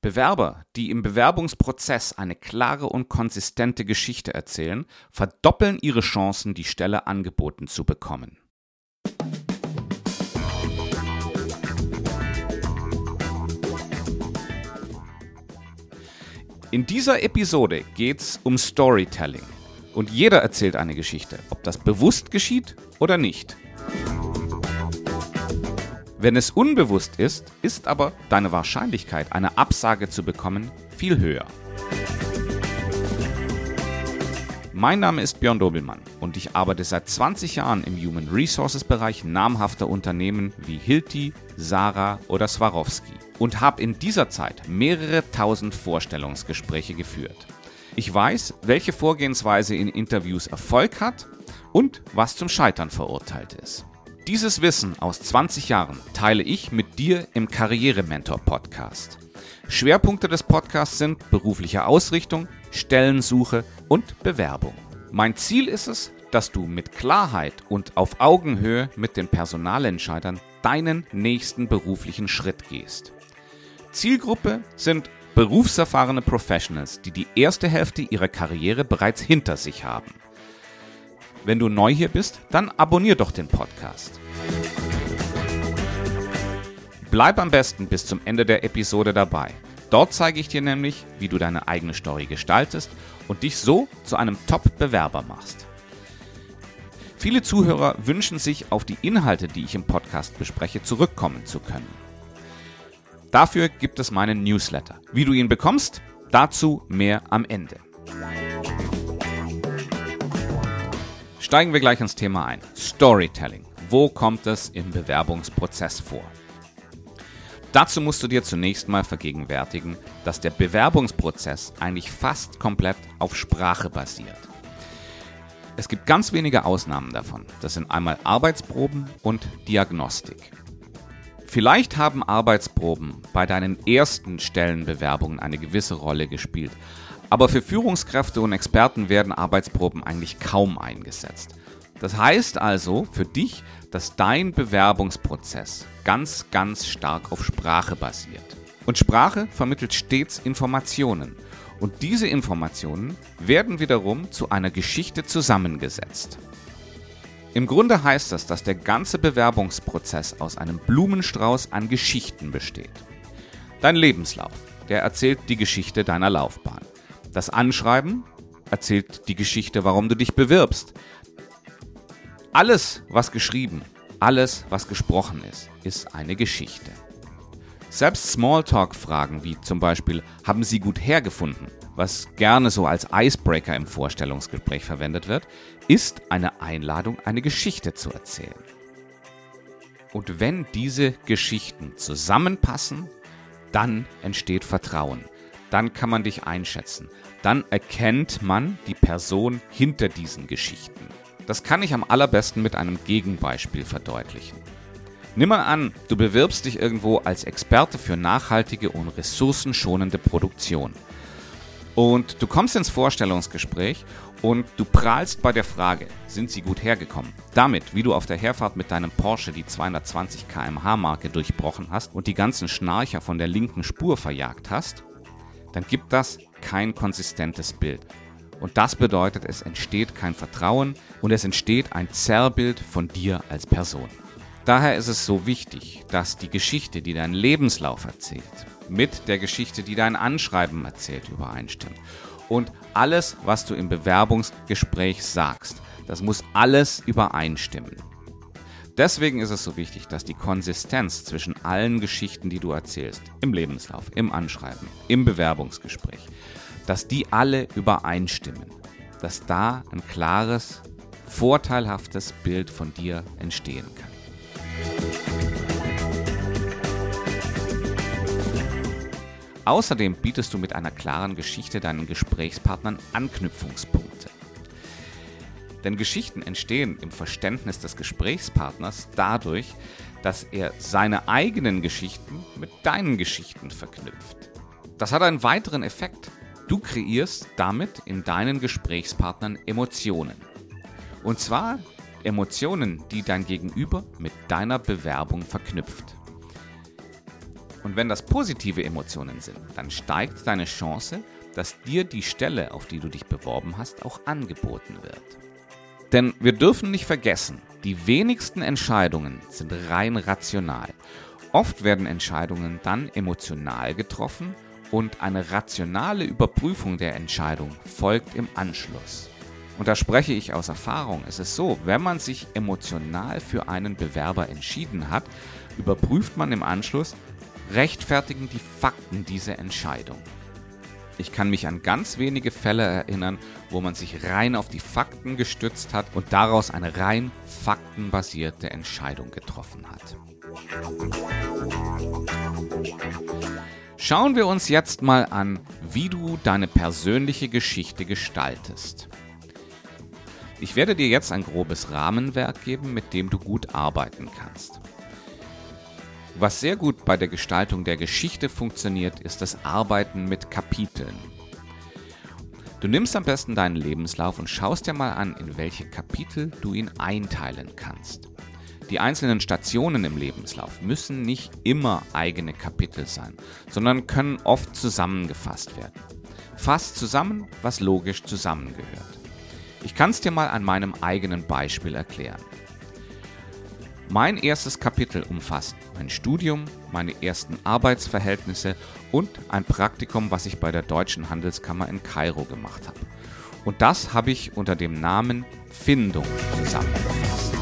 Bewerber, die im Bewerbungsprozess eine klare und konsistente Geschichte erzählen, verdoppeln ihre Chancen, die Stelle angeboten zu bekommen. In dieser Episode geht es um Storytelling. Und jeder erzählt eine Geschichte, ob das bewusst geschieht oder nicht. Wenn es unbewusst ist, ist aber deine Wahrscheinlichkeit, eine Absage zu bekommen, viel höher. Mein Name ist Björn Dobelmann und ich arbeite seit 20 Jahren im Human Resources Bereich namhafter Unternehmen wie Hilti, Sarah oder Swarovski und habe in dieser Zeit mehrere tausend Vorstellungsgespräche geführt. Ich weiß, welche Vorgehensweise in Interviews Erfolg hat und was zum Scheitern verurteilt ist. Dieses Wissen aus 20 Jahren teile ich mit dir im Karrierementor Podcast. Schwerpunkte des Podcasts sind berufliche Ausrichtung, Stellensuche und Bewerbung. Mein Ziel ist es, dass du mit Klarheit und auf Augenhöhe mit den Personalentscheidern deinen nächsten beruflichen Schritt gehst. Zielgruppe sind berufserfahrene Professionals, die die erste Hälfte ihrer Karriere bereits hinter sich haben. Wenn du neu hier bist, dann abonnier doch den Podcast. Bleib am besten bis zum Ende der Episode dabei. Dort zeige ich dir nämlich, wie du deine eigene Story gestaltest und dich so zu einem Top-Bewerber machst. Viele Zuhörer wünschen sich, auf die Inhalte, die ich im Podcast bespreche, zurückkommen zu können. Dafür gibt es meinen Newsletter. Wie du ihn bekommst, dazu mehr am Ende. Steigen wir gleich ins Thema ein. Storytelling. Wo kommt es im Bewerbungsprozess vor? Dazu musst du dir zunächst mal vergegenwärtigen, dass der Bewerbungsprozess eigentlich fast komplett auf Sprache basiert. Es gibt ganz wenige Ausnahmen davon. Das sind einmal Arbeitsproben und Diagnostik. Vielleicht haben Arbeitsproben bei deinen ersten Stellenbewerbungen eine gewisse Rolle gespielt, aber für Führungskräfte und Experten werden Arbeitsproben eigentlich kaum eingesetzt. Das heißt also für dich, dass dein Bewerbungsprozess ganz, ganz stark auf Sprache basiert. Und Sprache vermittelt stets Informationen. Und diese Informationen werden wiederum zu einer Geschichte zusammengesetzt. Im Grunde heißt das, dass der ganze Bewerbungsprozess aus einem Blumenstrauß an Geschichten besteht. Dein Lebenslauf, der erzählt die Geschichte deiner Laufbahn. Das Anschreiben erzählt die Geschichte, warum du dich bewirbst. Alles, was geschrieben, alles, was gesprochen ist, ist eine Geschichte. Selbst Smalltalk-Fragen wie zum Beispiel, haben Sie gut hergefunden, was gerne so als Icebreaker im Vorstellungsgespräch verwendet wird, ist eine Einladung, eine Geschichte zu erzählen. Und wenn diese Geschichten zusammenpassen, dann entsteht Vertrauen dann kann man dich einschätzen. Dann erkennt man die Person hinter diesen Geschichten. Das kann ich am allerbesten mit einem Gegenbeispiel verdeutlichen. Nimm mal an, du bewirbst dich irgendwo als Experte für nachhaltige und ressourcenschonende Produktion. Und du kommst ins Vorstellungsgespräch und du prahlst bei der Frage, sind sie gut hergekommen? Damit, wie du auf der Herfahrt mit deinem Porsche die 220 km/h Marke durchbrochen hast und die ganzen Schnarcher von der linken Spur verjagt hast, dann gibt das kein konsistentes Bild. Und das bedeutet, es entsteht kein Vertrauen und es entsteht ein Zerrbild von dir als Person. Daher ist es so wichtig, dass die Geschichte, die dein Lebenslauf erzählt, mit der Geschichte, die dein Anschreiben erzählt, übereinstimmt. Und alles, was du im Bewerbungsgespräch sagst, das muss alles übereinstimmen. Deswegen ist es so wichtig, dass die Konsistenz zwischen allen Geschichten, die du erzählst, im Lebenslauf, im Anschreiben, im Bewerbungsgespräch, dass die alle übereinstimmen. Dass da ein klares, vorteilhaftes Bild von dir entstehen kann. Außerdem bietest du mit einer klaren Geschichte deinen Gesprächspartnern Anknüpfungspunkte. Denn Geschichten entstehen im Verständnis des Gesprächspartners dadurch, dass er seine eigenen Geschichten mit deinen Geschichten verknüpft. Das hat einen weiteren Effekt. Du kreierst damit in deinen Gesprächspartnern Emotionen. Und zwar Emotionen, die dein Gegenüber mit deiner Bewerbung verknüpft. Und wenn das positive Emotionen sind, dann steigt deine Chance, dass dir die Stelle, auf die du dich beworben hast, auch angeboten wird. Denn wir dürfen nicht vergessen, die wenigsten Entscheidungen sind rein rational. Oft werden Entscheidungen dann emotional getroffen und eine rationale Überprüfung der Entscheidung folgt im Anschluss. Und da spreche ich aus Erfahrung. Es ist so, wenn man sich emotional für einen Bewerber entschieden hat, überprüft man im Anschluss, rechtfertigen die Fakten diese Entscheidung. Ich kann mich an ganz wenige Fälle erinnern, wo man sich rein auf die Fakten gestützt hat und daraus eine rein faktenbasierte Entscheidung getroffen hat. Schauen wir uns jetzt mal an, wie du deine persönliche Geschichte gestaltest. Ich werde dir jetzt ein grobes Rahmenwerk geben, mit dem du gut arbeiten kannst. Was sehr gut bei der Gestaltung der Geschichte funktioniert, ist das Arbeiten mit Kapiteln. Du nimmst am besten deinen Lebenslauf und schaust dir mal an, in welche Kapitel du ihn einteilen kannst. Die einzelnen Stationen im Lebenslauf müssen nicht immer eigene Kapitel sein, sondern können oft zusammengefasst werden. Fass zusammen, was logisch zusammengehört. Ich kann es dir mal an meinem eigenen Beispiel erklären. Mein erstes Kapitel umfasst mein Studium, meine ersten Arbeitsverhältnisse und ein Praktikum, was ich bei der Deutschen Handelskammer in Kairo gemacht habe. Und das habe ich unter dem Namen Findung zusammengefasst.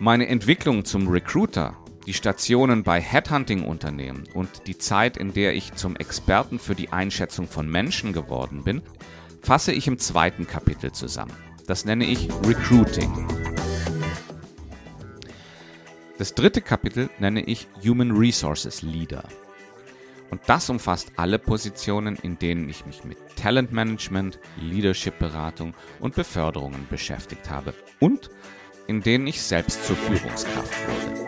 Meine Entwicklung zum Recruiter, die Stationen bei Headhunting-Unternehmen und die Zeit, in der ich zum Experten für die Einschätzung von Menschen geworden bin, fasse ich im zweiten Kapitel zusammen. Das nenne ich Recruiting. Das dritte Kapitel nenne ich Human Resources Leader. Und das umfasst alle Positionen, in denen ich mich mit Talentmanagement, Leadership-Beratung und Beförderungen beschäftigt habe und in denen ich selbst zur Führungskraft wurde.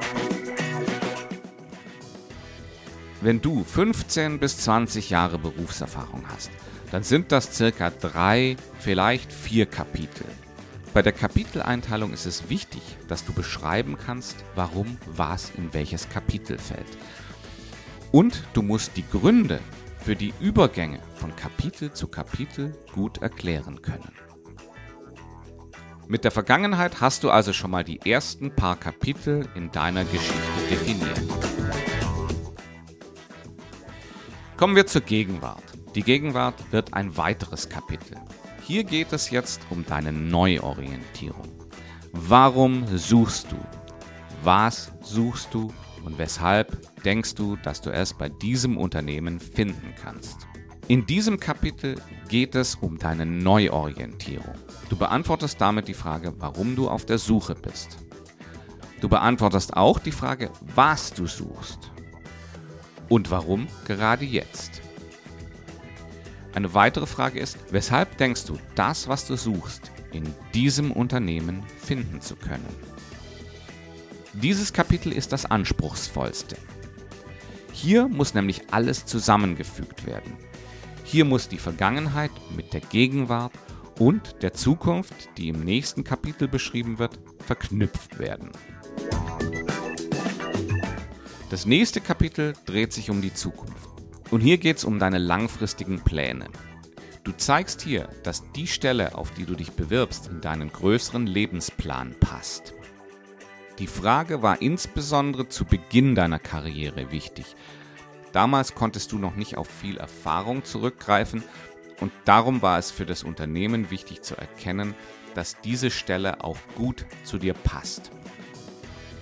Wenn du 15 bis 20 Jahre Berufserfahrung hast, dann sind das circa drei, vielleicht vier Kapitel. Bei der Kapiteleinteilung ist es wichtig, dass du beschreiben kannst, warum was in welches Kapitel fällt. Und du musst die Gründe für die Übergänge von Kapitel zu Kapitel gut erklären können. Mit der Vergangenheit hast du also schon mal die ersten paar Kapitel in deiner Geschichte definiert. Kommen wir zur Gegenwart. Die Gegenwart wird ein weiteres Kapitel. Hier geht es jetzt um deine Neuorientierung. Warum suchst du? Was suchst du und weshalb denkst du, dass du es bei diesem Unternehmen finden kannst? In diesem Kapitel geht es um deine Neuorientierung. Du beantwortest damit die Frage, warum du auf der Suche bist. Du beantwortest auch die Frage, was du suchst und warum gerade jetzt. Eine weitere Frage ist, weshalb denkst du, das, was du suchst, in diesem Unternehmen finden zu können? Dieses Kapitel ist das anspruchsvollste. Hier muss nämlich alles zusammengefügt werden. Hier muss die Vergangenheit mit der Gegenwart und der Zukunft, die im nächsten Kapitel beschrieben wird, verknüpft werden. Das nächste Kapitel dreht sich um die Zukunft. Und hier geht es um deine langfristigen Pläne. Du zeigst hier, dass die Stelle, auf die du dich bewirbst, in deinen größeren Lebensplan passt. Die Frage war insbesondere zu Beginn deiner Karriere wichtig. Damals konntest du noch nicht auf viel Erfahrung zurückgreifen und darum war es für das Unternehmen wichtig zu erkennen, dass diese Stelle auch gut zu dir passt.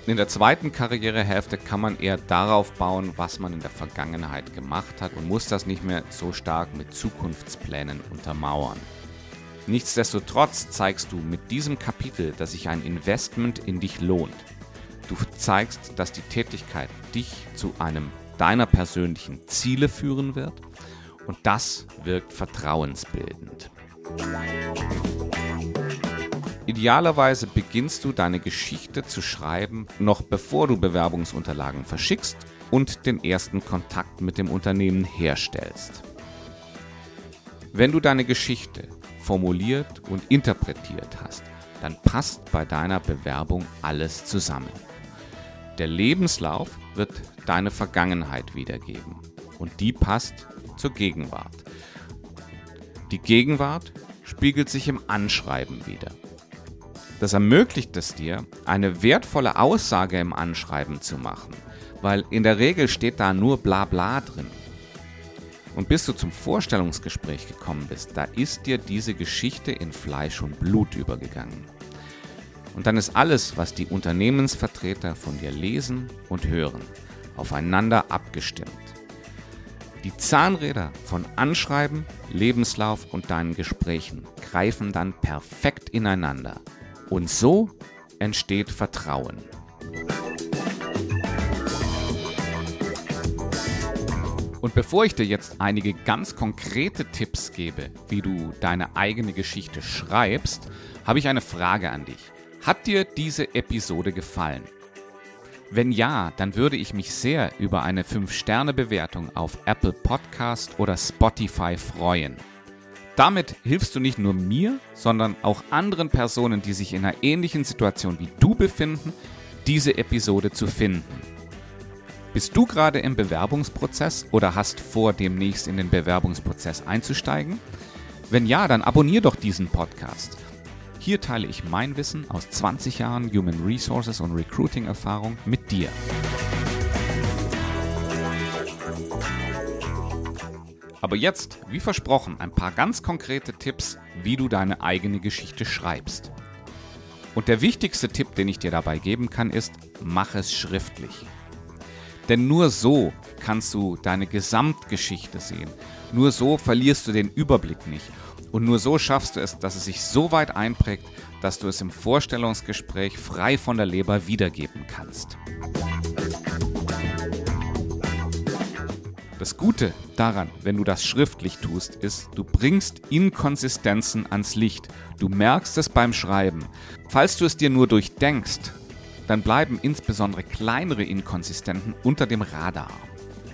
In der zweiten Karrierehälfte kann man eher darauf bauen, was man in der Vergangenheit gemacht hat und muss das nicht mehr so stark mit Zukunftsplänen untermauern. Nichtsdestotrotz zeigst du mit diesem Kapitel, dass sich ein Investment in dich lohnt. Du zeigst, dass die Tätigkeit dich zu einem deiner persönlichen Ziele führen wird und das wirkt vertrauensbildend. Idealerweise beginnst du deine Geschichte zu schreiben, noch bevor du Bewerbungsunterlagen verschickst und den ersten Kontakt mit dem Unternehmen herstellst. Wenn du deine Geschichte formuliert und interpretiert hast, dann passt bei deiner Bewerbung alles zusammen. Der Lebenslauf wird deine Vergangenheit wiedergeben und die passt zur Gegenwart. Die Gegenwart spiegelt sich im Anschreiben wieder. Das ermöglicht es dir, eine wertvolle Aussage im Anschreiben zu machen, weil in der Regel steht da nur bla bla drin. Und bis du zum Vorstellungsgespräch gekommen bist, da ist dir diese Geschichte in Fleisch und Blut übergegangen. Und dann ist alles, was die Unternehmensvertreter von dir lesen und hören, aufeinander abgestimmt. Die Zahnräder von Anschreiben, Lebenslauf und deinen Gesprächen greifen dann perfekt ineinander. Und so entsteht Vertrauen. Und bevor ich dir jetzt einige ganz konkrete Tipps gebe, wie du deine eigene Geschichte schreibst, habe ich eine Frage an dich. Hat dir diese Episode gefallen? Wenn ja, dann würde ich mich sehr über eine 5-Sterne-Bewertung auf Apple Podcast oder Spotify freuen. Damit hilfst du nicht nur mir, sondern auch anderen Personen, die sich in einer ähnlichen Situation wie du befinden, diese Episode zu finden. Bist du gerade im Bewerbungsprozess oder hast vor, demnächst in den Bewerbungsprozess einzusteigen? Wenn ja, dann abonnier doch diesen Podcast. Hier teile ich mein Wissen aus 20 Jahren Human Resources und Recruiting Erfahrung mit dir. Aber jetzt, wie versprochen, ein paar ganz konkrete Tipps, wie du deine eigene Geschichte schreibst. Und der wichtigste Tipp, den ich dir dabei geben kann, ist, mach es schriftlich. Denn nur so kannst du deine Gesamtgeschichte sehen. Nur so verlierst du den Überblick nicht und nur so schaffst du es, dass es sich so weit einprägt, dass du es im Vorstellungsgespräch frei von der Leber wiedergeben kannst. Das Gute daran, wenn du das schriftlich tust, ist, du bringst Inkonsistenzen ans Licht. Du merkst es beim Schreiben. Falls du es dir nur durchdenkst, dann bleiben insbesondere kleinere Inkonsistenten unter dem Radar.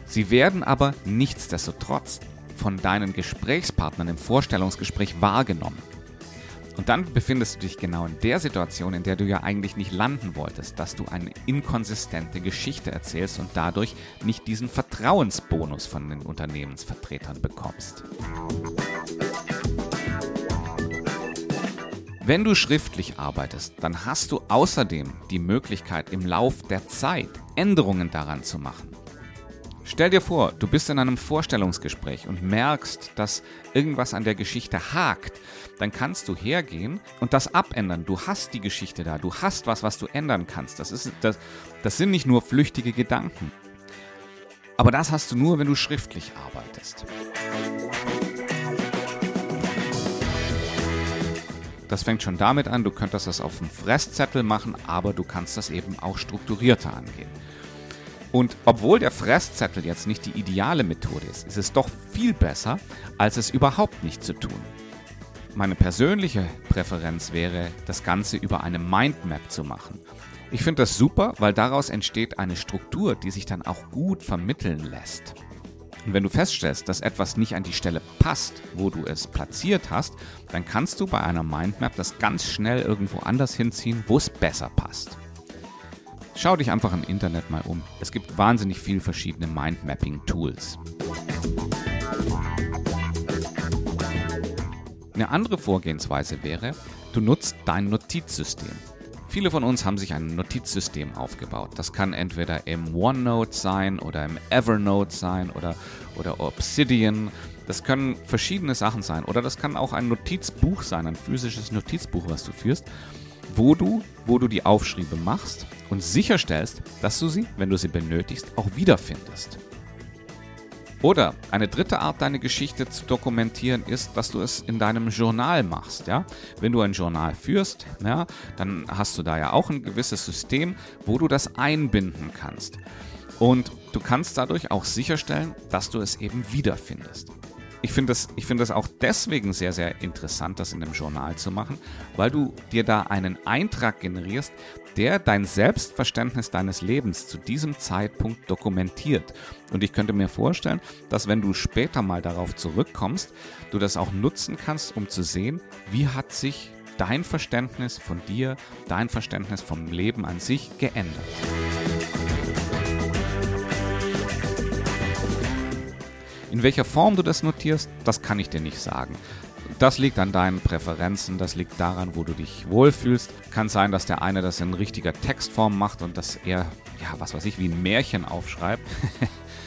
Sie werden aber nichtsdestotrotz von deinen Gesprächspartnern im Vorstellungsgespräch wahrgenommen. Und dann befindest du dich genau in der Situation, in der du ja eigentlich nicht landen wolltest, dass du eine inkonsistente Geschichte erzählst und dadurch nicht diesen Vertrauensbonus von den Unternehmensvertretern bekommst. Wenn du schriftlich arbeitest, dann hast du außerdem die Möglichkeit, im Lauf der Zeit Änderungen daran zu machen. Stell dir vor, du bist in einem Vorstellungsgespräch und merkst, dass irgendwas an der Geschichte hakt. Dann kannst du hergehen und das abändern. Du hast die Geschichte da. Du hast was, was du ändern kannst. Das, ist, das, das sind nicht nur flüchtige Gedanken. Aber das hast du nur, wenn du schriftlich arbeitest. Das fängt schon damit an, du könntest das auf dem Fresszettel machen, aber du kannst das eben auch strukturierter angehen. Und obwohl der Fresszettel jetzt nicht die ideale Methode ist, ist es doch viel besser, als es überhaupt nicht zu tun. Meine persönliche Präferenz wäre, das Ganze über eine Mindmap zu machen. Ich finde das super, weil daraus entsteht eine Struktur, die sich dann auch gut vermitteln lässt. Und wenn du feststellst, dass etwas nicht an die Stelle passt, wo du es platziert hast, dann kannst du bei einer Mindmap das ganz schnell irgendwo anders hinziehen, wo es besser passt. Schau dich einfach im Internet mal um. Es gibt wahnsinnig viele verschiedene Mindmapping-Tools. Eine andere Vorgehensweise wäre, du nutzt dein Notizsystem. Viele von uns haben sich ein Notizsystem aufgebaut. Das kann entweder im OneNote sein oder im Evernote sein oder, oder Obsidian. Das können verschiedene Sachen sein. Oder das kann auch ein Notizbuch sein, ein physisches Notizbuch, was du führst wo du, wo du die Aufschriebe machst und sicherstellst, dass du sie, wenn du sie benötigst, auch wiederfindest. Oder eine dritte Art, deine Geschichte zu dokumentieren, ist, dass du es in deinem Journal machst. Ja? Wenn du ein Journal führst, ja, dann hast du da ja auch ein gewisses System, wo du das einbinden kannst. Und du kannst dadurch auch sicherstellen, dass du es eben wiederfindest ich finde das, find das auch deswegen sehr, sehr interessant, das in einem Journal zu machen, weil du dir da einen Eintrag generierst, der dein Selbstverständnis deines Lebens zu diesem Zeitpunkt dokumentiert. Und ich könnte mir vorstellen, dass wenn du später mal darauf zurückkommst, du das auch nutzen kannst, um zu sehen, wie hat sich dein Verständnis von dir, dein Verständnis vom Leben an sich geändert. In welcher Form du das notierst, das kann ich dir nicht sagen. Das liegt an deinen Präferenzen, das liegt daran, wo du dich wohlfühlst. Kann sein, dass der eine das in richtiger Textform macht und das eher, ja, was weiß ich, wie ein Märchen aufschreibt.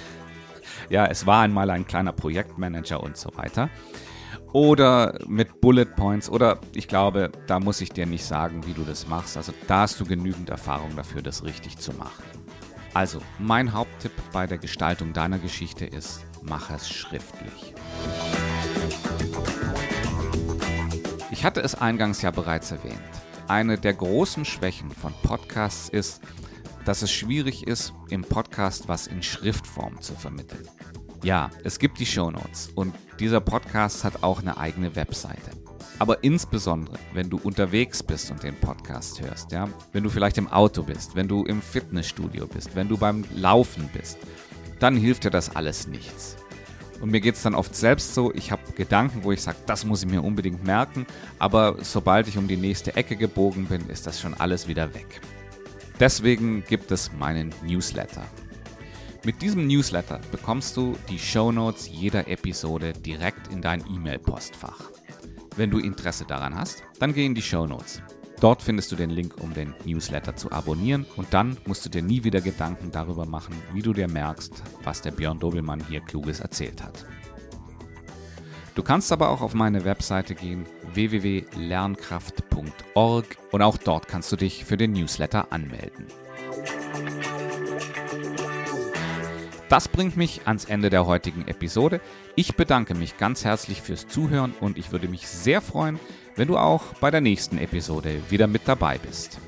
ja, es war einmal ein kleiner Projektmanager und so weiter. Oder mit Bullet Points. Oder ich glaube, da muss ich dir nicht sagen, wie du das machst. Also da hast du genügend Erfahrung dafür, das richtig zu machen. Also, mein Haupttipp bei der Gestaltung deiner Geschichte ist, mach es schriftlich. Ich hatte es eingangs ja bereits erwähnt. Eine der großen Schwächen von Podcasts ist, dass es schwierig ist, im Podcast was in Schriftform zu vermitteln. Ja, es gibt die Shownotes und dieser Podcast hat auch eine eigene Webseite. Aber insbesondere, wenn du unterwegs bist und den Podcast hörst, ja, wenn du vielleicht im Auto bist, wenn du im Fitnessstudio bist, wenn du beim Laufen bist, dann hilft dir das alles nichts. Und mir geht es dann oft selbst so, ich habe Gedanken, wo ich sage, das muss ich mir unbedingt merken, aber sobald ich um die nächste Ecke gebogen bin, ist das schon alles wieder weg. Deswegen gibt es meinen Newsletter. Mit diesem Newsletter bekommst du die Shownotes jeder Episode direkt in dein E-Mail-Postfach. Wenn du Interesse daran hast, dann geh in die Shownotes. Dort findest du den Link, um den Newsletter zu abonnieren und dann musst du dir nie wieder Gedanken darüber machen, wie du dir merkst, was der Björn Dobelmann hier Kluges erzählt hat. Du kannst aber auch auf meine Webseite gehen www.lernkraft.org und auch dort kannst du dich für den Newsletter anmelden. Das bringt mich ans Ende der heutigen Episode. Ich bedanke mich ganz herzlich fürs Zuhören und ich würde mich sehr freuen, wenn du auch bei der nächsten Episode wieder mit dabei bist.